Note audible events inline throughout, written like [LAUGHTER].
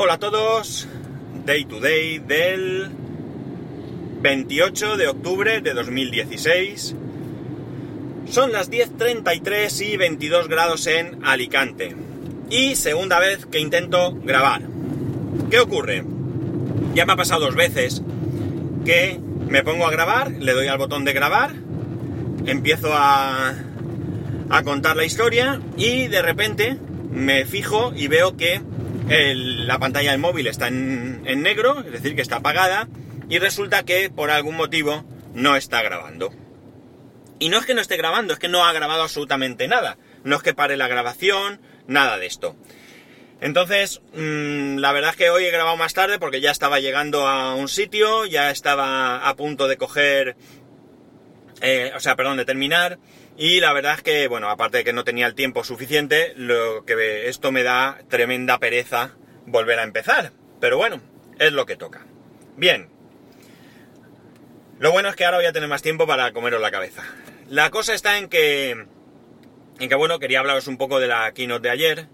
Hola a todos, Day to Day del 28 de octubre de 2016. Son las 10.33 y 22 grados en Alicante. Y segunda vez que intento grabar. ¿Qué ocurre? Ya me ha pasado dos veces que me pongo a grabar, le doy al botón de grabar, empiezo a, a contar la historia y de repente me fijo y veo que la pantalla del móvil está en, en negro, es decir, que está apagada, y resulta que por algún motivo no está grabando. Y no es que no esté grabando, es que no ha grabado absolutamente nada. No es que pare la grabación, nada de esto. Entonces, mm, la verdad es que hoy he grabado más tarde porque ya estaba llegando a un sitio, ya estaba a punto de coger, eh, o sea, perdón, de terminar. Y la verdad es que, bueno, aparte de que no tenía el tiempo suficiente, lo que esto me da tremenda pereza volver a empezar. Pero bueno, es lo que toca. Bien. Lo bueno es que ahora voy a tener más tiempo para comeros la cabeza. La cosa está en que, en que bueno, quería hablaros un poco de la keynote de ayer.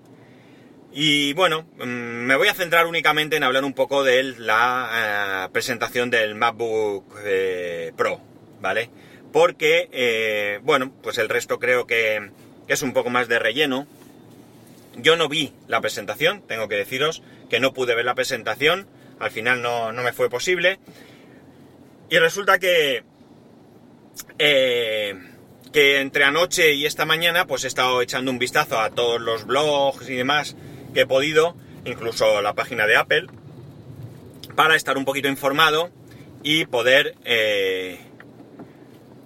Y bueno, mm, me voy a centrar únicamente en hablar un poco de la eh, presentación del MacBook eh, Pro, ¿vale? Porque, eh, bueno, pues el resto creo que, es un poco más de relleno. Yo no vi la presentación, tengo que deciros que no pude ver la presentación, al final no, no me fue posible. Y resulta que, eh, que entre anoche y esta mañana pues he estado echando un vistazo a todos los blogs y demás que he podido, incluso la página de Apple, para estar un poquito informado y poder, eh,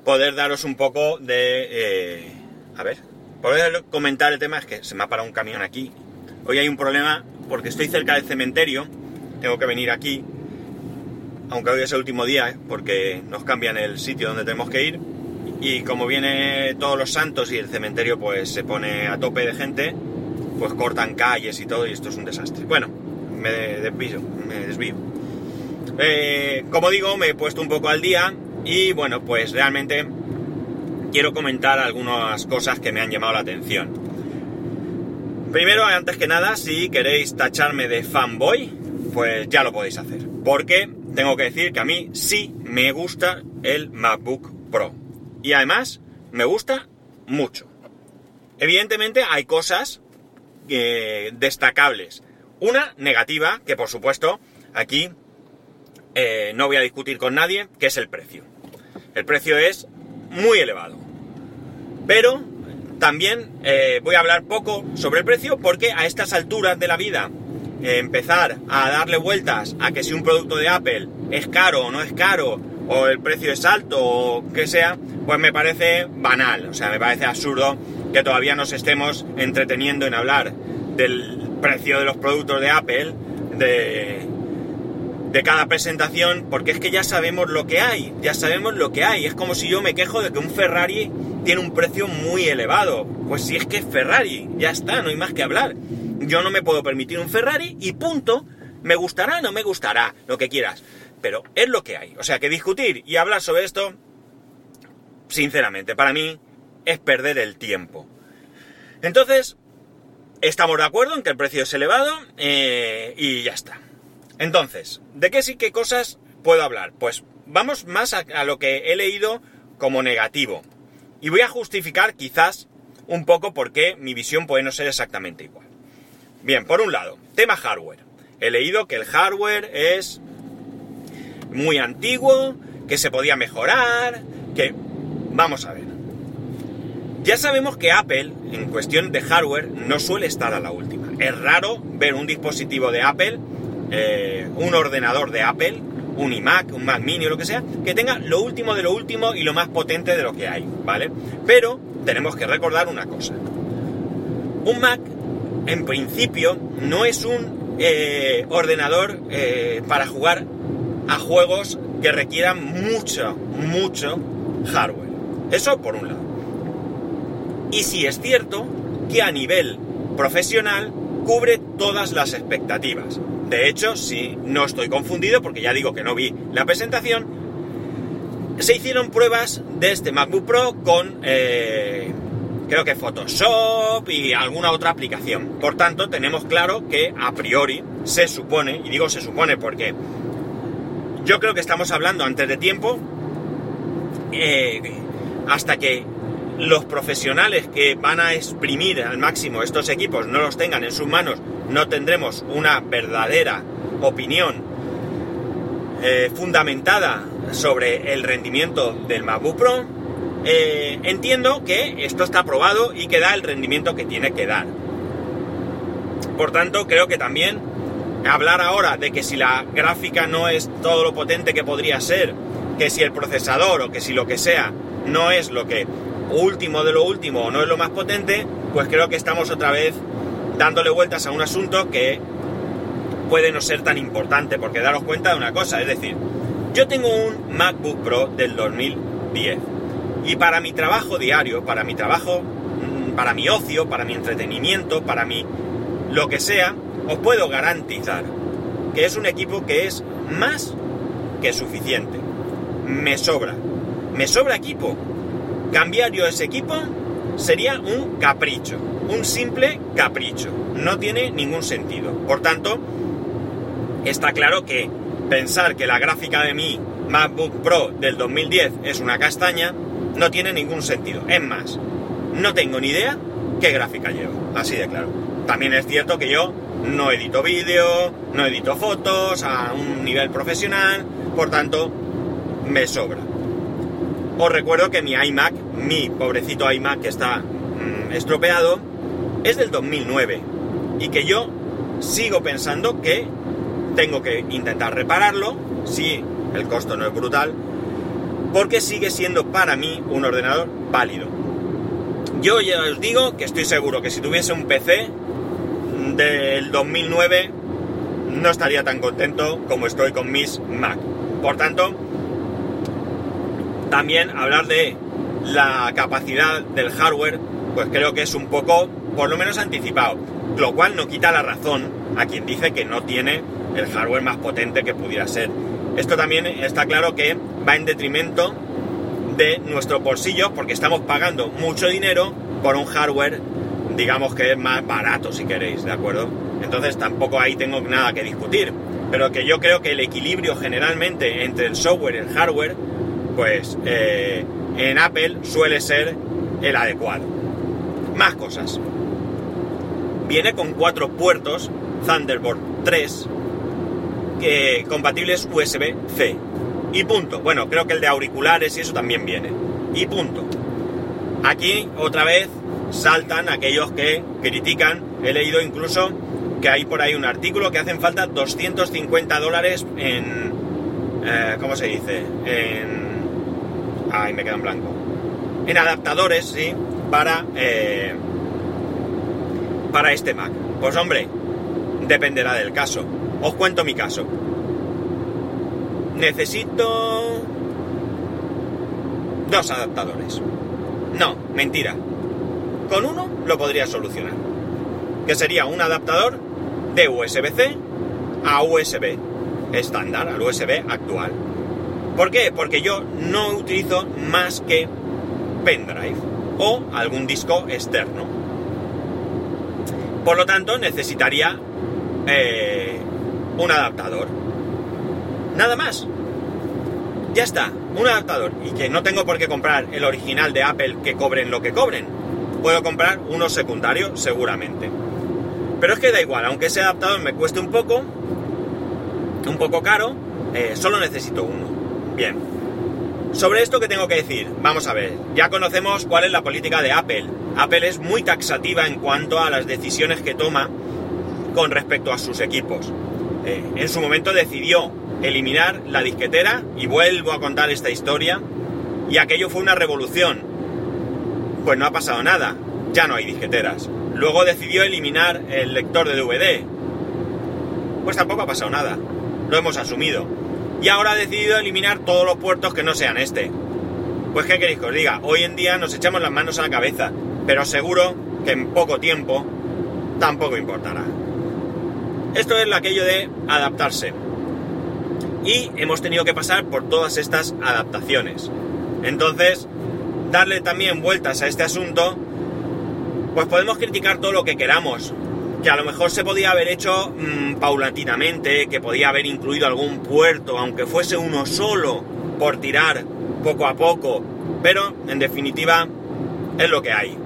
poder daros un poco de... eh, a ver, poder comentar el tema, es que se me ha parado un camión aquí. Hoy hay un problema porque estoy cerca del cementerio, tengo que venir aquí, aunque hoy es el último día, ¿eh? porque nos cambian el sitio donde tenemos que ir. Y como viene todos los santos y el cementerio pues se pone a tope de gente, pues cortan calles y todo y esto es un desastre. Bueno, me desvío, me desvío. Eh, como digo, me he puesto un poco al día y bueno, pues realmente quiero comentar algunas cosas que me han llamado la atención. Primero, antes que nada, si queréis tacharme de fanboy, pues ya lo podéis hacer. Porque tengo que decir que a mí sí me gusta el MacBook Pro. Y además, me gusta mucho. Evidentemente hay cosas eh, destacables. Una negativa, que por supuesto aquí eh, no voy a discutir con nadie, que es el precio. El precio es muy elevado. Pero también eh, voy a hablar poco sobre el precio porque a estas alturas de la vida eh, empezar a darle vueltas a que si un producto de Apple es caro o no es caro, o el precio es alto o que sea, pues me parece banal, o sea, me parece absurdo que todavía nos estemos entreteniendo en hablar del precio de los productos de Apple, de, de cada presentación, porque es que ya sabemos lo que hay, ya sabemos lo que hay. Es como si yo me quejo de que un Ferrari tiene un precio muy elevado. Pues si es que es Ferrari, ya está, no hay más que hablar. Yo no me puedo permitir un Ferrari y punto. Me gustará, no me gustará, lo que quieras. Pero es lo que hay. O sea que discutir y hablar sobre esto, sinceramente, para mí es perder el tiempo. Entonces, estamos de acuerdo en que el precio es elevado eh, y ya está. Entonces, ¿de qué sí qué cosas puedo hablar? Pues vamos más a, lo que he leído como negativo. Y voy a justificar quizás un poco por qué mi visión puede no ser exactamente igual. Bien, por un lado, tema hardware. He leído que el hardware es muy antiguo, que se podía mejorar, que... Vamos a ver. Ya sabemos que Apple, en cuestión de hardware, no suele estar a la última. Es raro ver un dispositivo de Apple eh, un ordenador de Apple, un iMac, un Mac Mini o lo que sea, que tenga lo último de lo último y lo más potente de lo que hay, ¿vale? Pero tenemos que recordar una cosa. Un Mac, en principio, no es un eh, ordenador eh, para jugar a juegos que requieran mucho, mucho hardware. Eso por un lado. Y sí es cierto que a nivel profesional cubre todas las expectativas. De hecho, si no estoy confundido, porque ya digo que no vi la presentación, se hicieron pruebas de este MacBook Pro con, eh, creo que Photoshop y alguna otra aplicación. Por tanto, tenemos claro que a priori se supone, y digo se supone porque yo creo que estamos hablando antes de tiempo, eh, hasta que los profesionales que van a exprimir al máximo estos equipos no los tengan en sus manos, no tendremos una verdadera opinión eh, fundamentada sobre el rendimiento del MacBook Pro. Eh, entiendo que esto está probado y que da el rendimiento que tiene que dar. Por tanto, creo que también hablar ahora de que si la gráfica no es todo lo potente que podría ser, que si el procesador o que si lo que sea no es lo que último de lo último o no es lo más potente, pues creo que estamos otra vez dándole vueltas a un asunto que puede no ser tan importante, porque daros cuenta de una cosa, es decir, yo tengo un MacBook Pro del 2010 y para mi trabajo diario, para mi trabajo, mm, para mi ocio, para mi entretenimiento, para mi lo que sea, os puedo garantizar que es un equipo que es más que suficiente. Me sobra. Me sobra equipo Cambiar yo ese equipo sería un capricho, un simple capricho. No tiene ningún sentido. Por tanto, está claro que pensar que la gráfica de mi MacBook Pro del 2010 es una castaña no tiene ningún sentido. Es más, no tengo ni idea qué gráfica llevo. Así de claro. También es cierto que yo no edito vídeo, no edito fotos a un nivel profesional, por tanto, me sobra. Os recuerdo que mi iMac, mi pobrecito iMac que está mm, estropeado, es del 2009 y que yo sigo pensando que tengo que intentar repararlo, si el costo no es brutal, porque sigue siendo para mí un ordenador válido. Yo ya os digo que estoy seguro que si tuviese un PC del 2009 no estaría tan contento como estoy con mis Mac. Por tanto, también hablar de la capacidad del hardware, pues creo que es un poco, por lo menos anticipado, lo cual no quita la razón a quien dice que no tiene el hardware más potente que pudiera ser. Esto también está claro que va en detrimento de nuestro bolsillo porque estamos pagando mucho dinero por un hardware, digamos que es más barato si queréis, ¿de acuerdo? Entonces tampoco ahí tengo nada que discutir. Pero que yo creo que el equilibrio generalmente entre el software y el hardware pues eh, en Apple suele ser el adecuado. Más cosas. Viene con cuatro puertos Thunderbolt 3 que, compatibles USB-C. Y punto. Bueno, creo que el de auriculares y eso también viene. Y punto. Aquí otra vez saltan aquellos que critican. He leído incluso que hay por ahí un artículo que hacen falta 250 dólares en... Eh, ¿Cómo se dice? En Ay, me queda en blanco. En adaptadores, sí, para, eh, para este Mac. Pues hombre, dependerá del caso. Os cuento mi caso. Necesito dos adaptadores. No, mentira. Con uno lo podría solucionar. Que sería un adaptador de USB-C a USB estándar, al USB actual. ¿Por qué? Porque yo no utilizo más que pendrive o algún disco externo. Por lo tanto, necesitaría eh, un adaptador. Nada más. Ya está, un adaptador. Y que no tengo por qué comprar el original de Apple que cobren lo que cobren. Puedo comprar uno secundario seguramente. Pero es que da igual, aunque ese adaptador me cueste un poco, un poco caro, eh, solo necesito uno. Bien. Sobre esto que tengo que decir, vamos a ver, ya conocemos cuál es la política de Apple. Apple es muy taxativa en cuanto a las decisiones que toma con respecto a sus equipos. Eh, en su momento decidió eliminar la disquetera, y vuelvo a contar esta historia, y aquello fue una revolución. Pues no ha pasado nada, ya no hay disqueteras. Luego decidió eliminar el lector de DVD. Pues tampoco ha pasado nada, lo hemos asumido y ahora ha decidido eliminar todos los puertos que no sean este. Pues qué queréis que os diga, hoy en día nos echamos las manos a la cabeza, pero seguro que en poco tiempo tampoco importará. Esto es aquello de adaptarse. Y hemos tenido que pasar por todas estas adaptaciones. Entonces, darle también vueltas a este asunto pues podemos criticar todo lo que queramos. Que a lo mejor se podía haber hecho mm, paulatinamente, que podía haber incluido algún puerto, aunque fuese uno solo, por tirar poco a poco. Pero, en definitiva, es lo que hay.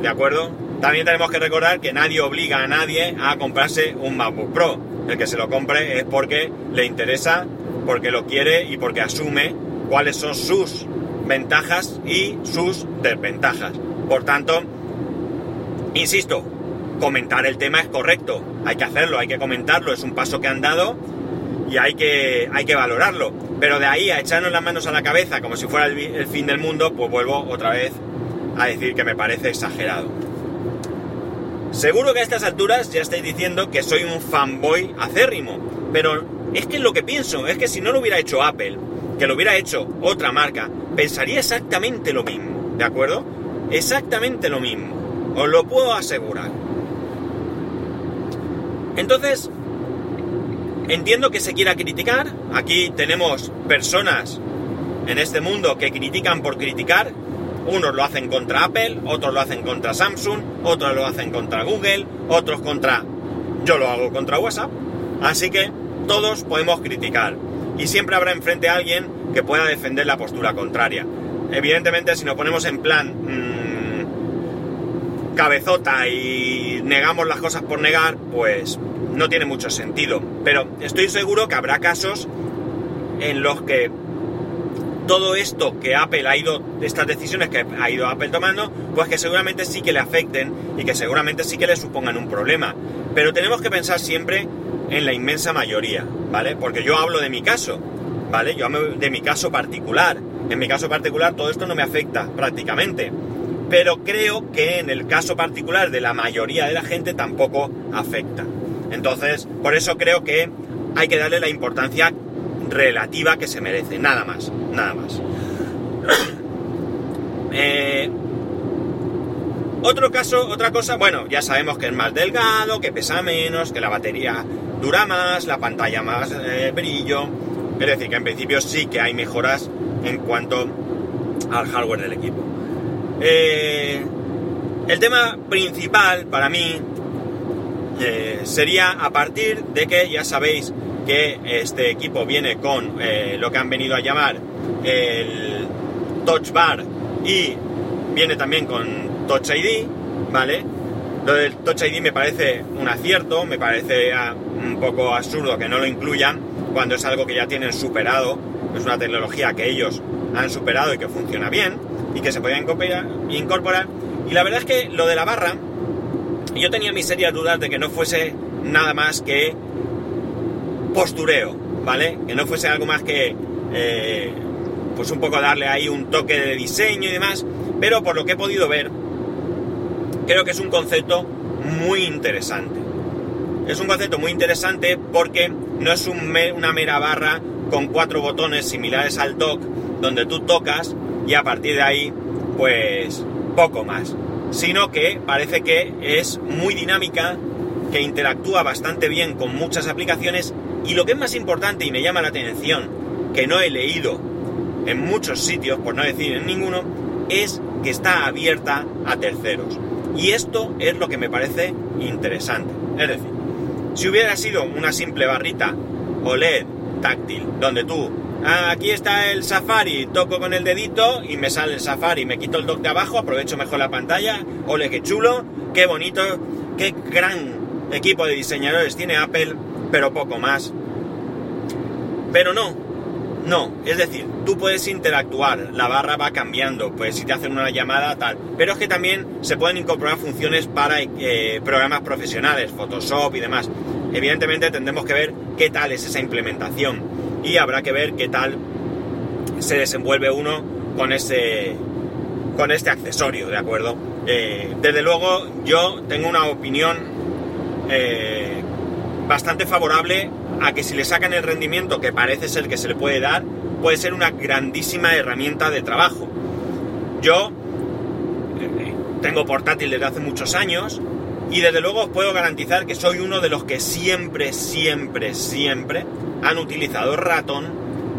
¿De acuerdo? También tenemos que recordar que nadie obliga a nadie a comprarse un MacBook Pro. El que se lo compre es porque le interesa, porque lo quiere y porque asume cuáles son sus ventajas y sus desventajas. Por tanto, insisto, comentar el tema es correcto, hay que hacerlo, hay que comentarlo, es un paso que han dado y hay que, hay que valorarlo. Pero de ahí a echarnos las manos a la cabeza como si fuera el, el fin del mundo, pues vuelvo otra vez a decir que me parece exagerado. Seguro que a estas alturas ya estáis diciendo que soy un fanboy acérrimo, pero es que es lo que pienso, es que si no lo hubiera hecho Apple, que lo hubiera hecho otra marca, pensaría exactamente lo mismo, ¿de acuerdo? Exactamente lo mismo, os lo puedo asegurar. Entonces, entiendo que se quiera criticar, aquí tenemos personas en este mundo que critican por criticar, unos lo hacen contra Apple, otros lo hacen contra Samsung, otros lo hacen contra Google, otros contra... Yo lo hago contra WhatsApp. Así que todos podemos criticar. Y siempre habrá enfrente a alguien que pueda defender la postura contraria. Evidentemente, si nos ponemos en plan mmm, cabezota y negamos las cosas por negar, pues no tiene mucho sentido. Pero estoy seguro que habrá casos en los que todo esto que Apple ha ido, estas decisiones que ha ido Apple tomando, pues que seguramente sí que le afecten y que seguramente sí que le supongan un problema. Pero tenemos que pensar siempre en la inmensa mayoría, ¿vale? Porque yo hablo de mi caso, ¿vale? Yo hablo de mi caso particular. En mi caso particular todo esto no me afecta prácticamente. Pero creo que en el caso particular de la mayoría de la gente tampoco afecta. Entonces, por eso creo que hay que darle la importancia relativa que se merece, nada más, nada más. [CLEARS THROAT] eh, otro caso, otra cosa, bueno, ya sabemos que es más delgado, que pesa menos, que la batería dura más, la pantalla más eh, brillo. Es decir, que en principio sí que hay mejoras en cuanto al hardware del equipo. Eh, el tema principal para mí eh, sería a partir de que ya sabéis que este equipo viene con eh, lo que han venido a llamar el Touch Bar y viene también con Touch ID, ¿vale? Lo del Touch ID me parece un acierto, me parece ah, un poco absurdo que no lo incluyan cuando es algo que ya tienen superado, es una tecnología que ellos han superado y que funciona bien y que se podía incorporar. Y la verdad es que lo de la barra, yo tenía mis serias dudas de que no fuese nada más que postureo, ¿vale? Que no fuese algo más que, eh, pues un poco darle ahí un toque de diseño y demás, pero por lo que he podido ver, creo que es un concepto muy interesante. Es un concepto muy interesante porque no es una mera barra con cuatro botones similares al dock, donde tú tocas y a partir de ahí, pues poco más. Sino que parece que es muy dinámica, que interactúa bastante bien con muchas aplicaciones y lo que es más importante y me llama la atención, que no he leído en muchos sitios, por no decir en ninguno, es que está abierta a terceros. Y esto es lo que me parece interesante. Es decir, si hubiera sido una simple barrita OLED táctil, donde tú, ah, aquí está el Safari, toco con el dedito y me sale el Safari, me quito el dock de abajo, aprovecho mejor la pantalla, ole, qué chulo, qué bonito, qué gran equipo de diseñadores tiene Apple, pero poco más. Pero no, no, es decir, tú puedes interactuar, la barra va cambiando, pues si te hacen una llamada, tal. Pero es que también se pueden incorporar funciones para eh, programas profesionales, Photoshop y demás. Evidentemente tendremos que ver qué tal es esa implementación y habrá que ver qué tal se desenvuelve uno con ese con este accesorio, ¿de acuerdo? Eh, desde luego yo tengo una opinión eh, bastante favorable a que si le sacan el rendimiento que parece ser que se le puede dar, puede ser una grandísima herramienta de trabajo. Yo eh, tengo portátil desde hace muchos años y desde luego os puedo garantizar que soy uno de los que siempre, siempre, siempre han utilizado ratón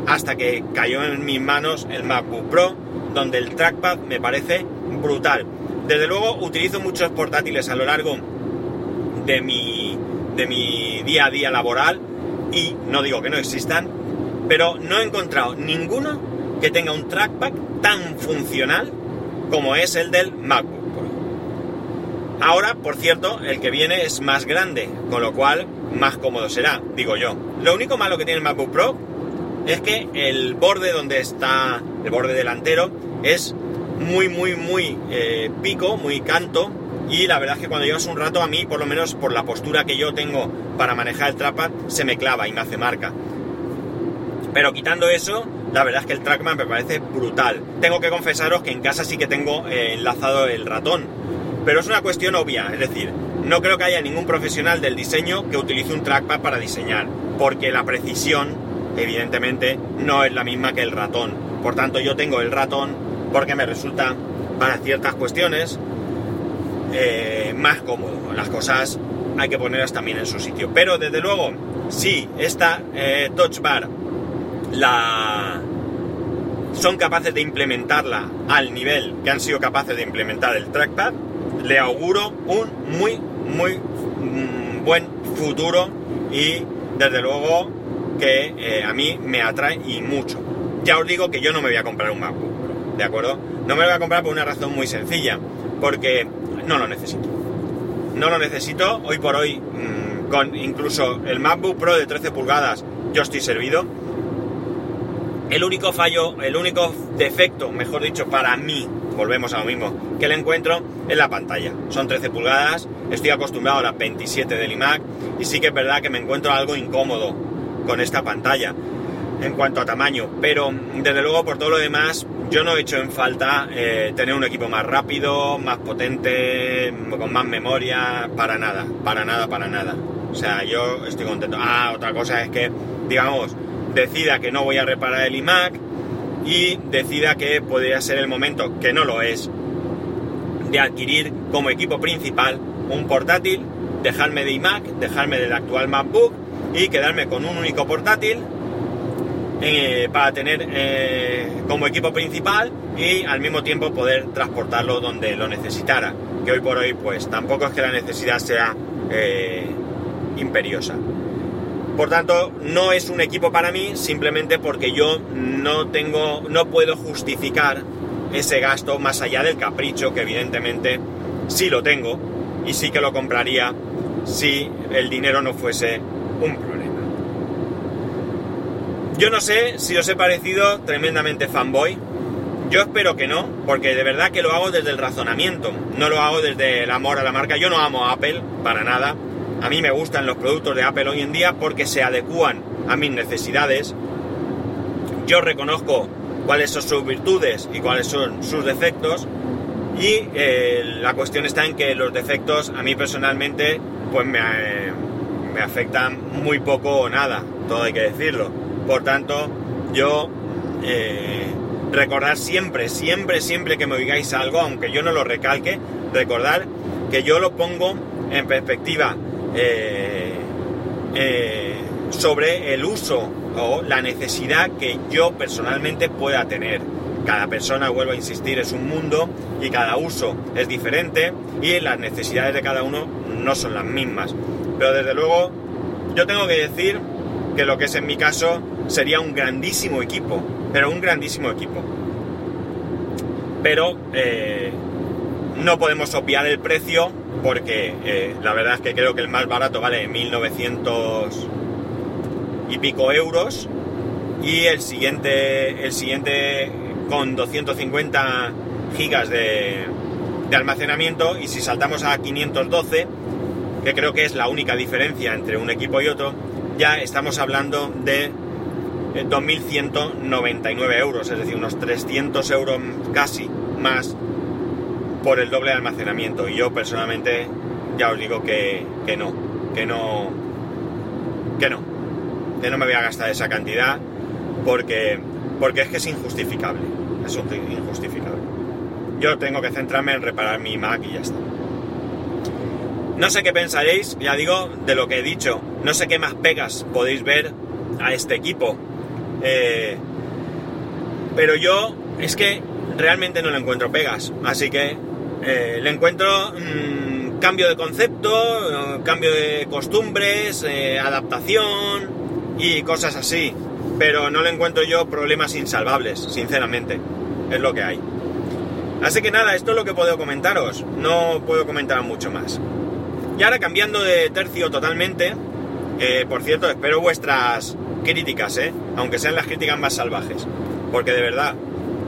hasta que cayó en mis manos el MacBook Pro, donde el trackpad me parece brutal. Desde luego utilizo muchos portátiles a lo largo de mi, de mi día a día laboral y no digo que no existan, pero no he encontrado ninguno que tenga un trackpad tan funcional como es el del MacBook Ahora, por cierto, el que viene es más grande, con lo cual más cómodo será, digo yo. Lo único malo que tiene el MacBook Pro es que el borde donde está, el borde delantero, es muy, muy, muy eh, pico, muy canto. Y la verdad es que cuando llevas un rato, a mí, por lo menos por la postura que yo tengo para manejar el trackpad, se me clava y me hace marca. Pero quitando eso, la verdad es que el trackman me parece brutal. Tengo que confesaros que en casa sí que tengo eh, enlazado el ratón, pero es una cuestión obvia, es decir, no creo que haya ningún profesional del diseño que utilice un trackpad para diseñar, porque la precisión, evidentemente, no es la misma que el ratón. Por tanto, yo tengo el ratón porque me resulta, para ciertas cuestiones, eh, más cómodo. Las cosas hay que ponerlas también en su sitio. Pero desde luego, si esta eh, Touch Bar la son capaces de implementarla al nivel que han sido capaces de implementar el trackpad, le auguro un muy, muy mm, buen futuro y desde luego que eh, a mí me atrae y mucho. Ya os digo que yo no me voy a comprar un MacBook ¿de acuerdo? No me lo voy a comprar por una razón muy sencilla, porque no lo necesito. No lo necesito, hoy por hoy, mm, con incluso el MacBook Pro de 13 pulgadas, yo estoy servido el único fallo, el único defecto, mejor dicho, para mí, volvemos a lo mismo, que le encuentro es la pantalla. Son 13 pulgadas, estoy acostumbrado a la 27 del iMac y sí que es verdad que me encuentro algo incómodo con esta pantalla en cuanto a tamaño, pero desde luego por todo lo demás yo no he hecho en falta eh, tener un equipo más rápido, más potente, con más memoria, para nada, para nada, para nada. O sea, yo estoy contento. Ah, otra cosa es que, digamos, decida que no voy a reparar el iMac y decida que podría ser el momento, que no lo es, de adquirir como equipo principal un portátil, dejarme de iMac, dejarme del actual MacBook y quedarme con un único portátil eh, para tener eh, como equipo principal y al mismo tiempo poder transportarlo donde lo necesitara. Que hoy por hoy pues tampoco es que la necesidad sea eh, imperiosa. Por tanto, no es un equipo para mí simplemente porque yo no tengo, no puedo justificar ese gasto más allá del capricho que evidentemente sí lo tengo y sí que lo compraría si el dinero no fuese un problema. Yo no sé si os he parecido tremendamente fanboy. Yo espero que no, porque de verdad que lo hago desde el razonamiento, no lo hago desde el amor a la marca. Yo no amo a Apple para nada a mí me gustan los productos de Apple hoy en día porque se adecúan a mis necesidades. Yo reconozco cuáles son sus virtudes y cuáles son sus defectos. Y eh, la cuestión está en que los defectos a mí personalmente pues me, me afectan muy poco o nada, todo hay que decirlo. Por tanto, yo eh, recordar siempre, siempre, siempre que me oigáis algo, aunque yo no lo recalque, recordar que yo lo pongo en perspectiva eh, eh, sobre el uso o la necesidad que yo personalmente pueda tener. Cada persona, vuelvo a insistir, es un mundo y cada uso es diferente y las necesidades de cada uno no son las mismas. Pero desde luego yo tengo que decir que lo que es en mi caso sería un grandísimo equipo, pero un grandísimo equipo. Pero eh, no podemos obviar el precio porque eh, la verdad es que creo que el más barato vale 1900 y pico euros y el siguiente, el siguiente con 250 gigas de, de almacenamiento y si saltamos a 512, que creo que es la única diferencia entre un equipo y otro, ya estamos hablando de 2.199 eh, euros, es decir, unos 300 euros casi más por el doble almacenamiento. Y yo personalmente ya os digo que, no, que no, que no, que no me voy a gastar esa cantidad porque, porque es que es injustificable, es injustificable. Yo tengo que centrarme en reparar mi Mac y ya está. No sé qué pensaréis, ya digo, de lo que he dicho. No sé qué más pegas podéis ver a este equipo. Eh, pero yo es que realmente no le encuentro pegas. Así que eh, le encuentro mm, cambio de concepto, eh, cambio de costumbres, eh, adaptación y cosas así. Pero no le encuentro yo problemas insalvables, sinceramente. Es lo que hay. Así que nada, esto es lo que puedo comentaros. No puedo comentar mucho más. Y ahora cambiando de tercio totalmente, por cierto, espero vuestras críticas, ¿eh? aunque sean las críticas más salvajes. Porque de verdad,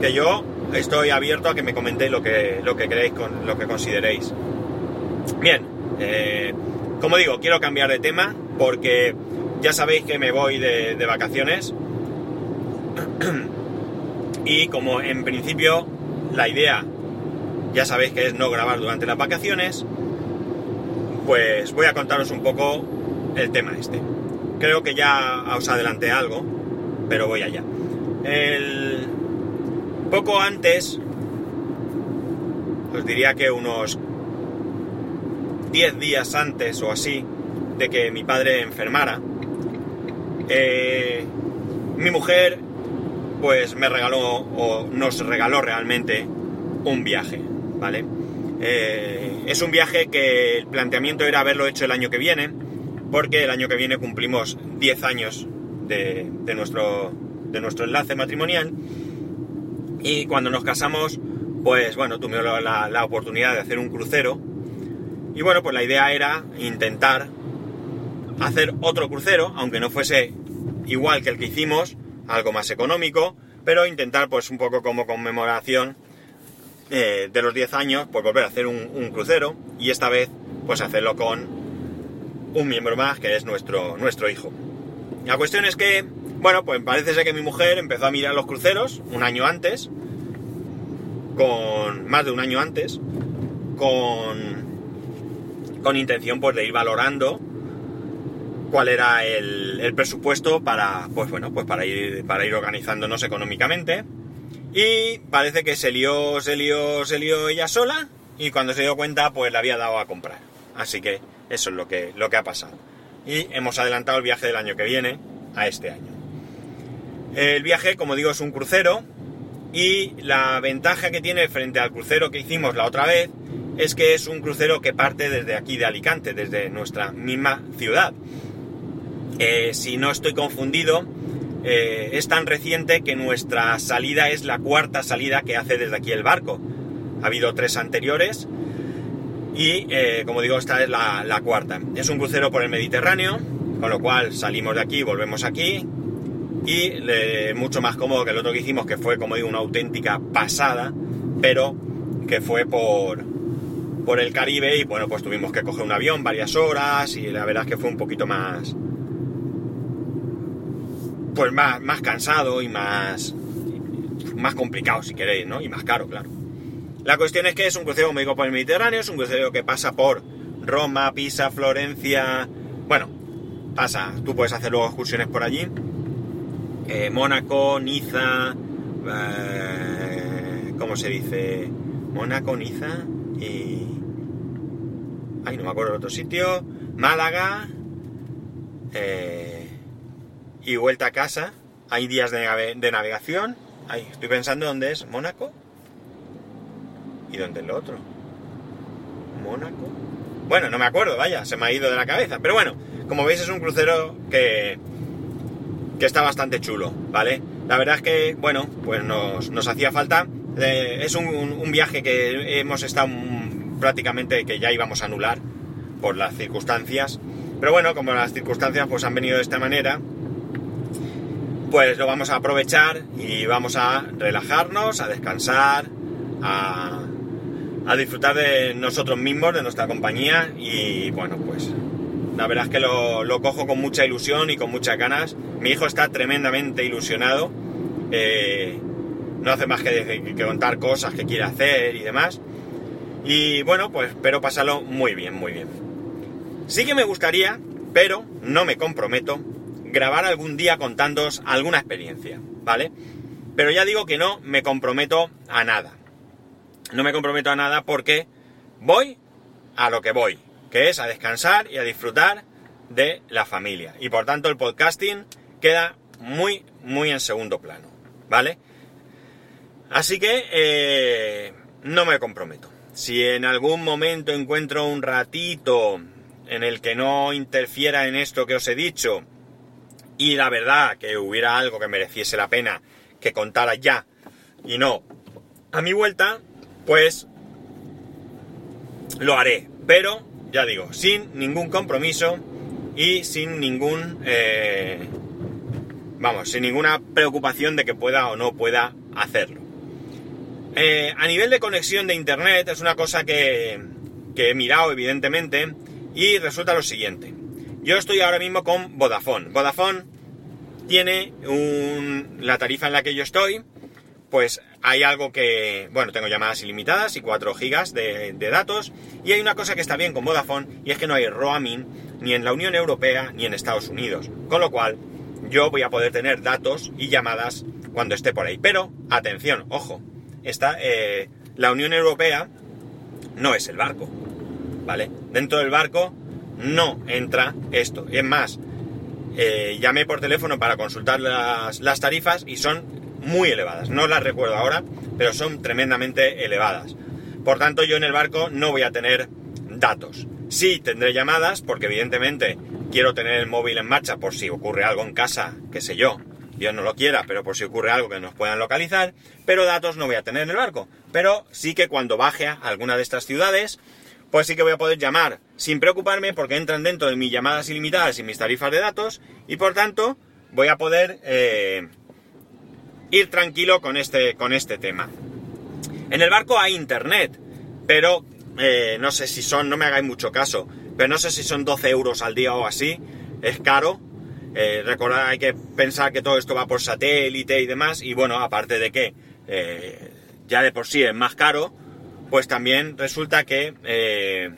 que yo estoy abierto a que me comentéis lo que, lo que queréis, con, lo que consideréis. Bien, eh, como digo, quiero cambiar de tema porque ya sabéis que me voy de, de vacaciones. [CLEARS THROAT] y como en principio la idea ya sabéis que es no grabar durante las vacaciones, pues voy a contaros un poco el tema este. Creo que ya os adelanté algo, pero voy allá. El... Poco antes, os diría que unos 10 días antes o así de que mi padre enfermara, eh, mi mujer pues me regaló o nos regaló realmente un viaje, ¿vale? Eh, es un viaje que el planteamiento era haberlo hecho el año que viene, porque el año que viene cumplimos 10 años de, nuestro, de nuestro enlace matrimonial y cuando nos casamos, pues bueno, tuvimos la, oportunidad de hacer un crucero y bueno, pues la idea era intentar hacer otro crucero, aunque no fuese igual que el que hicimos, algo más económico, pero intentar pues un poco como conmemoración eh, de los 10 años, pues volver a hacer un, un, crucero y esta vez pues hacerlo con un miembro más que es nuestro, nuestro hijo. La cuestión es que, bueno, pues parece ser que mi mujer empezó a mirar los cruceros un año antes, con más de un año antes, con, con intención pues de ir valorando cuál era el, presupuesto para, pues bueno, pues para ir, para ir organizándonos económicamente. Y parece que se lió, se lió, se lió ella sola y cuando se dio cuenta pues la había dado a comprar. Así que eso es lo que, lo que ha pasado. Y hemos adelantado el viaje del año que viene a este año. El viaje, como digo, es un crucero y la ventaja que tiene frente al crucero que hicimos la otra vez es que es un crucero que parte desde aquí de Alicante, desde nuestra misma ciudad. Eh, si no estoy confundido, eh, es tan reciente que nuestra salida es la cuarta salida que hace desde aquí el barco. Ha habido tres anteriores y, eh, como digo, esta es la, la, cuarta. Es un crucero por el Mediterráneo, con lo cual salimos de aquí, volvemos aquí y mucho más cómodo que el otro que hicimos, que fue, como digo, una auténtica pasada, pero que fue por, por el Caribe y bueno, pues tuvimos que coger un avión varias horas y la verdad es que fue un poquito más pues más, más cansado y más más complicado si queréis, ¿no? Y más caro, claro. La cuestión es que es un crucero, como digo, por el Mediterráneo, es un crucero que pasa por Roma, Pisa, Florencia, bueno, pasa, tú puedes hacer luego excursiones por allí, eh, Mónaco, Niza, eh, ¿cómo se dice? Mónaco, Niza y... Ay, no me acuerdo el otro sitio, Málaga, eh, y vuelta a casa. Hay días de, nave de navegación. Ay, estoy pensando dónde es. ¿Mónaco? ¿Y dónde es lo otro? ¿Mónaco? Bueno, no me acuerdo, vaya, se me ha ido de la cabeza. Pero bueno, como veis es un crucero que, que está bastante chulo, ¿vale? La verdad es que, bueno, pues nos, hacía falta. Eh, es un, un, viaje que hemos estado prácticamente que ya íbamos a anular por las circunstancias. Pero bueno, como las circunstancias pues han venido de esta manera, pues lo vamos a aprovechar y vamos a relajarnos, a descansar, a, a, disfrutar de nosotros mismos, de nuestra compañía y bueno, pues la verdad es que lo, cojo con mucha ilusión y con muchas ganas. Mi hijo está tremendamente ilusionado, eh, no hace más que, que, contar cosas que quiere hacer y demás. Y bueno, pues espero pasarlo muy bien, muy bien. Sí que me gustaría, pero no me comprometo, grabar algún día contándoos alguna experiencia, ¿vale? Pero ya digo que no me comprometo a nada. No me comprometo a nada porque voy a lo que voy, que es a descansar y a disfrutar de la familia. Y por tanto el podcasting queda muy, muy en segundo plano, ¿vale? Así que eh, no me comprometo. si en algún momento encuentro un ratito en el que no interfiera en esto que os he dicho, y la verdad que hubiera algo que mereciese la pena que contara ya, y no a mi vuelta, pues lo haré. Pero, ya digo, sin ningún compromiso y sin ningún... Eh, vamos, sin ninguna preocupación de que pueda o no pueda hacerlo. Eh, a nivel de conexión de internet es una cosa que, he mirado evidentemente y resulta lo siguiente. Yo estoy ahora mismo con Vodafone. Vodafone tiene un, la tarifa en la que yo estoy, pues hay algo que, bueno, tengo llamadas ilimitadas y 4 gigas de, datos y hay una cosa que está bien con Vodafone y es que no hay roaming ni en la Unión Europea ni en Estados Unidos. Con lo cual yo voy a poder tener datos y llamadas cuando esté por ahí. Pero, atención, ojo, está, eh, la Unión Europea no es el barco, ¿vale? Dentro del barco no entra esto. Es más, eh, llamé por teléfono para consultar las tarifas y son muy elevadas. No las recuerdo ahora, pero son tremendamente elevadas. Por tanto, yo en el barco no voy a tener datos. Sí tendré llamadas, porque evidentemente quiero tener el móvil en marcha por si ocurre algo en casa, qué sé yo, Dios no lo quiera, pero por si ocurre algo que nos puedan localizar, pero datos no voy a tener en el barco. Pero sí que cuando baje a alguna de estas ciudades, pues sí que voy a poder llamar sin preocuparme porque entran dentro de mis llamadas ilimitadas y mis tarifas de datos y por tanto voy a poder eh, ir tranquilo con este, con este tema. En el barco hay internet, pero eh, no sé si son, no me hagáis mucho caso, pero no sé si son 12 euros al día o así, es caro. Eh, recordad, hay que pensar que todo esto va por satélite y demás, y bueno, aparte de que eh, ya de por sí es más caro, pues también resulta que eh,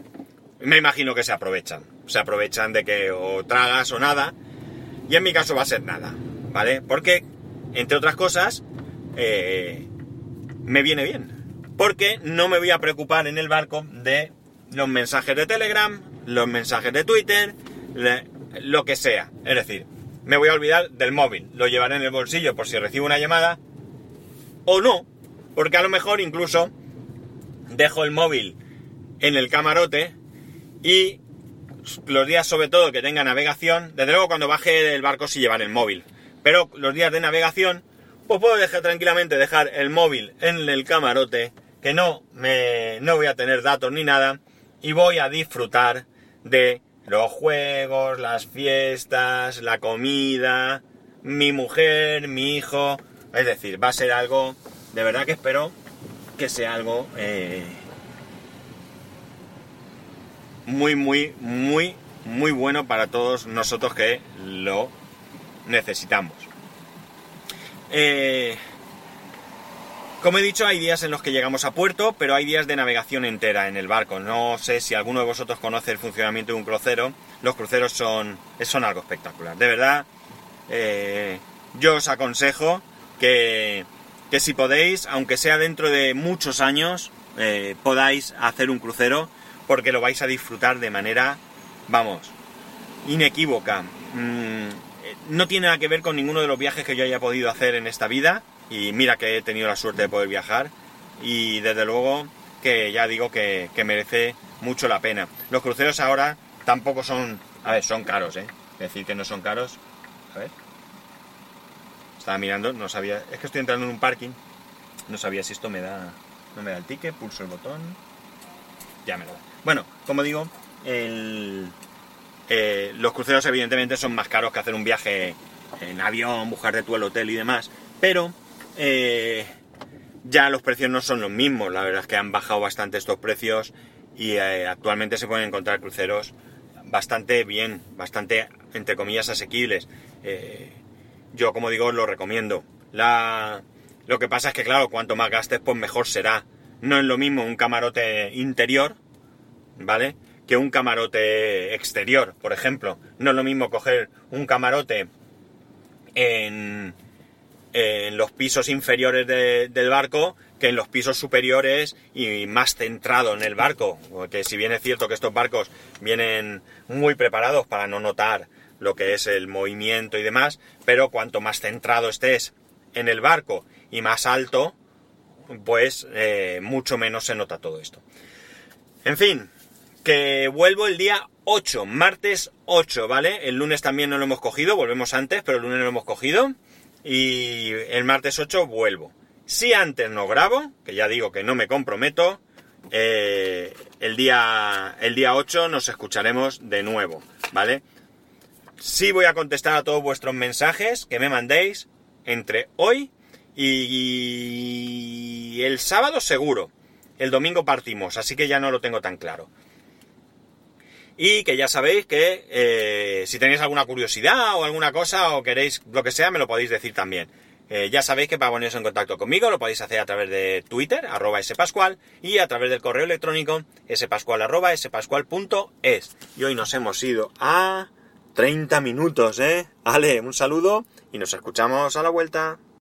me imagino que se aprovechan. Se aprovechan de que o tragas o nada, y en mi caso va a ser nada, ¿vale? Porque, entre otras cosas, me viene bien. Porque no me voy a preocupar en el barco de los mensajes de Telegram, los mensajes de Twitter, lo que sea. Es decir, me voy a olvidar del móvil, lo llevaré en el bolsillo por si recibo una llamada o no, porque a lo mejor incluso dejo el móvil en el camarote y los días sobre todo que tenga navegación, desde luego cuando baje del barco sí llevar el móvil, pero los días de navegación pues puedo dejar tranquilamente dejar el móvil en el camarote, que no me no voy a tener datos ni nada y voy a disfrutar de los juegos, las fiestas, la comida, mi mujer, mi hijo. Es decir, va a ser algo, de verdad que espero que sea algo eh, muy, muy, muy, muy bueno para todos nosotros que lo necesitamos. Eh, como he dicho, hay días en los que llegamos a puerto, pero hay días de navegación entera en el barco. No sé si alguno de vosotros conoce el funcionamiento de un crucero. Los cruceros son, son algo espectacular. De verdad, eh, yo os aconsejo que, que, si podéis, aunque sea dentro de muchos años, eh, podáis hacer un crucero, porque lo vais a disfrutar de manera, vamos, inequívoca. Mm, no tiene nada que ver con ninguno de los viajes que yo haya podido hacer en esta vida y mira que he tenido la suerte de poder viajar y desde luego que ya digo que, merece mucho la pena. Los cruceros ahora tampoco son, a ver, son caros, ¿eh? Decir que no son caros, a ver. Estaba mirando, no sabía, es que estoy entrando en un parking, no sabía si esto me da, no me da el ticket, pulso el botón, ya me lo da. Bueno, como digo, el, eh, los cruceros evidentemente son más caros que hacer un viaje en avión, buscar tú el hotel y demás, pero eh, ya los precios no son los mismos. La verdad es que han bajado bastante estos precios y eh, actualmente se pueden encontrar cruceros bastante bien, bastante, entre comillas, asequibles. Yo, como digo, lo recomiendo. Lo que pasa es que, claro, cuanto más gastes, pues mejor será. No es lo mismo un camarote interior, ¿vale? Que un camarote exterior, por ejemplo. No es lo mismo coger un camarote en, los pisos inferiores del barco que en los pisos superiores y más centrado en el barco. Porque si bien es cierto que estos barcos vienen muy preparados para no notar lo que es el movimiento y demás, pero cuanto más centrado estés en el barco y más alto, pues eh, mucho menos se nota todo esto. En fin, que vuelvo el día 8, martes 8, ¿vale? El lunes también no lo hemos cogido, volvemos antes, pero el lunes no lo hemos cogido. Y el martes 8 vuelvo. Si antes no grabo, que ya digo que no me comprometo, eh, el, día, el día 8 nos escucharemos de nuevo, ¿vale? Sí voy a contestar a todos vuestros mensajes que me mandéis entre hoy y el sábado seguro. El domingo partimos, así que ya no lo tengo tan claro. Y que ya sabéis que eh, si tenéis alguna curiosidad o alguna cosa o queréis lo que sea, me lo podéis decir también. Eh, ya sabéis que para poneros en contacto conmigo lo podéis hacer a través de Twitter, arroba spascual, y a través del correo electrónico spascual, arroba spascual.es. Y hoy nos hemos ido a 30 minutos, ¿eh? Ale, un saludo y nos escuchamos a la vuelta.